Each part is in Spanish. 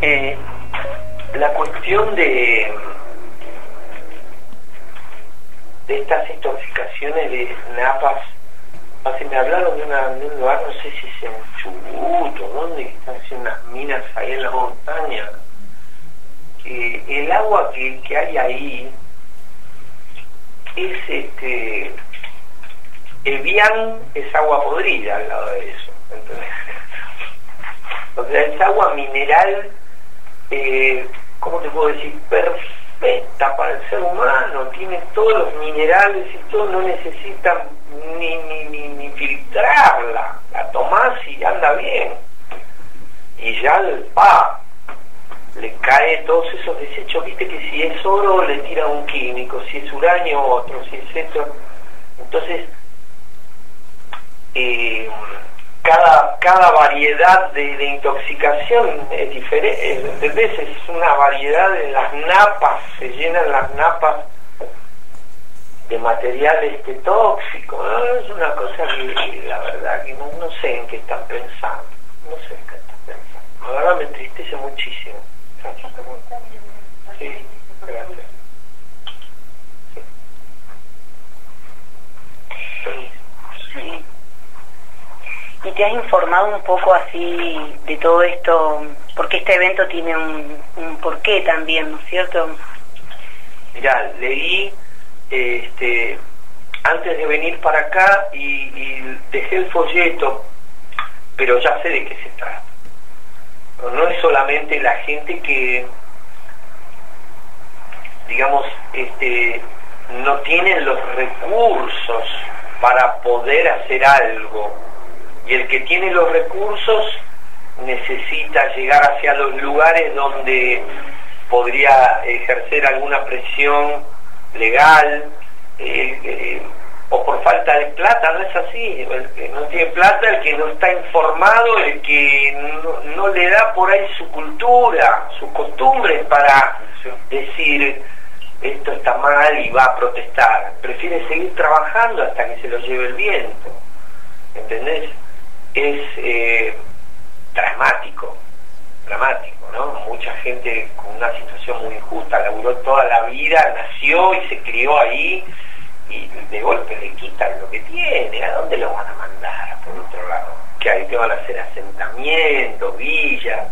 Eh, la cuestión de, de estas intoxicaciones de napas, así me hablaron de, una, un lugar, no sé si es en Chubut o dónde, están haciendo unas minas ahí en la montaña. Que el agua que, que hay ahí es este. El bien es agua podrida al lado de eso. ¿entendés? O sea, es agua mineral, eh, ¿cómo te puedo decir? Perfecta para el ser humano, tiene todos los minerales y todo, no necesita ni, ni, ni, ni filtrarla, la tomás y anda bien. Y ya el pa, le cae todos esos desechos, viste que si es oro le tira un químico, si es uranio otro, si es esto. Entonces, eh, cada, cada variedad de, intoxicación es diferente, ¿entendés? Es una variedad de las napas, se llenan las napas de materiales este, tóxicos, es una cosa que la verdad que no, no sé en qué están pensando, no sé en qué están pensando, la verdad me entristece muchísimo. Sí, gracias. Sí y te has informado un poco así de todo esto, porque este evento tiene un, porqué también, ¿no es cierto? Mira, leí este, antes de venir para acá y, dejé el folleto, pero ya sé de qué se trata. No es solamente la gente que, digamos, este, no tienen los recursos para poder hacer algo y el que tiene los recursos necesita llegar hacia los lugares donde podría ejercer alguna presión legal eh, eh, o por falta de plata, no es así, el que no tiene plata, el que no está informado, el que no, no le da por ahí su cultura, sus costumbres para decir esto está mal y va a protestar, prefiere seguir trabajando hasta que se lo lleve el viento, ¿entendés? Es eh, dramático, dramático, ¿no? Mucha gente con una situación muy injusta, laburó toda la vida, nació y se crió ahí y de golpe le quitan lo que tiene, ¿a dónde lo van a mandar? Por otro lado, ¿qué hay? ¿Qué van a hacer? ¿Asentamientos, villas?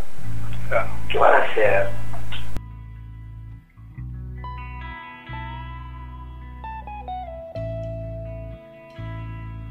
¿Qué van a hacer?